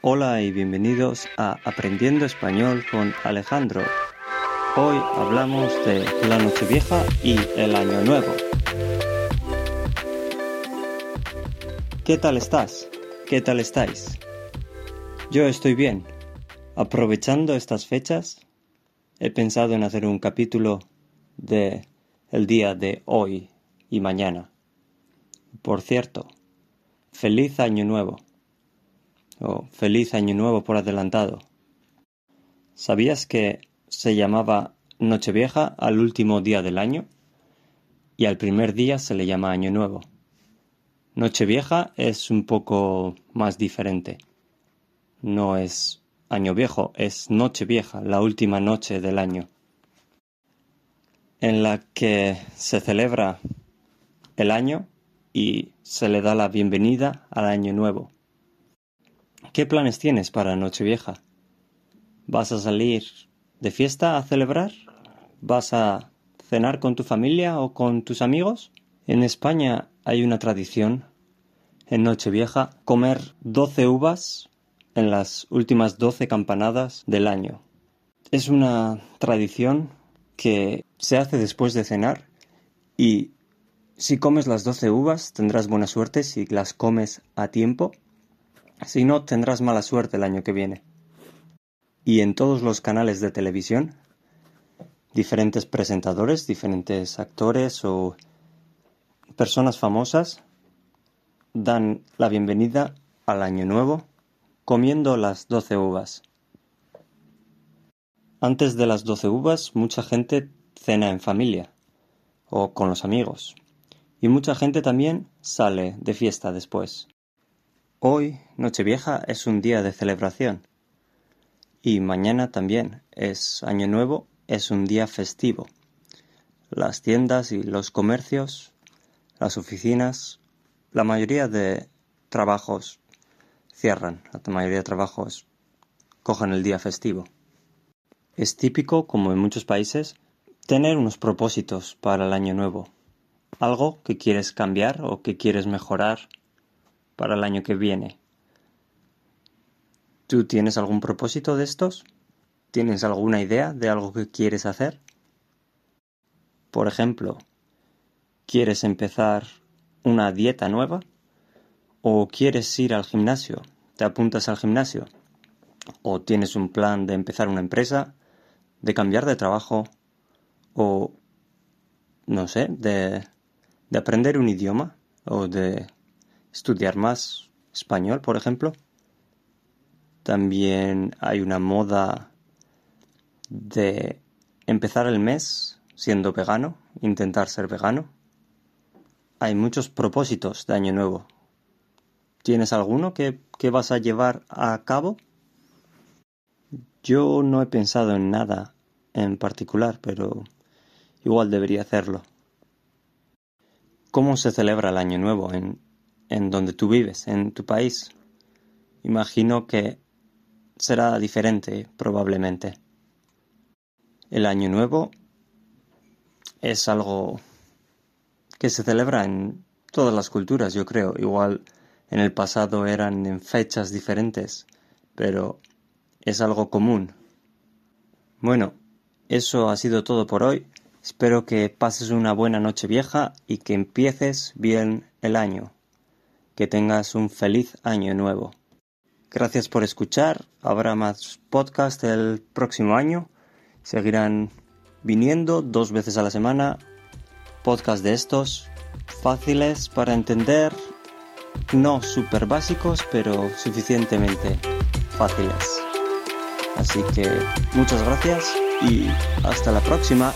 Hola y bienvenidos a Aprendiendo Español con Alejandro. Hoy hablamos de la Nochevieja y el Año Nuevo. ¿Qué tal estás? ¿Qué tal estáis? Yo estoy bien. Aprovechando estas fechas, he pensado en hacer un capítulo de el día de hoy y mañana. Por cierto, feliz año nuevo o feliz año nuevo por adelantado. ¿Sabías que se llamaba Nochevieja al último día del año? Y al primer día se le llama Año Nuevo. Nochevieja es un poco más diferente. No es Año Viejo, es Noche Vieja, la última noche del año, en la que se celebra el año y se le da la bienvenida al Año Nuevo. ¿Qué planes tienes para Nochevieja? ¿Vas a salir de fiesta a celebrar? ¿Vas a cenar con tu familia o con tus amigos? En España hay una tradición en Nochevieja comer doce uvas en las últimas doce campanadas del año. Es una tradición que se hace después de cenar y si comes las doce uvas tendrás buena suerte si las comes a tiempo si no, tendrás mala suerte el año que viene. Y en todos los canales de televisión, diferentes presentadores, diferentes actores o personas famosas dan la bienvenida al año nuevo comiendo las doce uvas. Antes de las doce uvas, mucha gente cena en familia o con los amigos. Y mucha gente también sale de fiesta después. Hoy, Nochevieja, es un día de celebración. Y mañana también es Año Nuevo, es un día festivo. Las tiendas y los comercios, las oficinas, la mayoría de trabajos cierran, la mayoría de trabajos cogen el día festivo. Es típico, como en muchos países, tener unos propósitos para el año nuevo. Algo que quieres cambiar o que quieres mejorar para el año que viene. ¿Tú tienes algún propósito de estos? ¿Tienes alguna idea de algo que quieres hacer? Por ejemplo, ¿quieres empezar una dieta nueva? ¿O quieres ir al gimnasio? ¿Te apuntas al gimnasio? ¿O tienes un plan de empezar una empresa? ¿De cambiar de trabajo? ¿O, no sé, de, de aprender un idioma? ¿O de estudiar más español, por ejemplo. También hay una moda de empezar el mes siendo vegano, intentar ser vegano. Hay muchos propósitos de Año Nuevo. ¿Tienes alguno que, que vas a llevar a cabo? Yo no he pensado en nada en particular, pero igual debería hacerlo. ¿Cómo se celebra el Año Nuevo en, en donde tú vives, en tu país. Imagino que será diferente probablemente. El Año Nuevo es algo que se celebra en todas las culturas, yo creo. Igual en el pasado eran en fechas diferentes, pero es algo común. Bueno, eso ha sido todo por hoy. Espero que pases una buena noche vieja y que empieces bien el año que tengas un feliz año nuevo. Gracias por escuchar. Habrá más podcast el próximo año. Seguirán viniendo dos veces a la semana. Podcast de estos fáciles para entender. No súper básicos, pero suficientemente fáciles. Así que muchas gracias y hasta la próxima.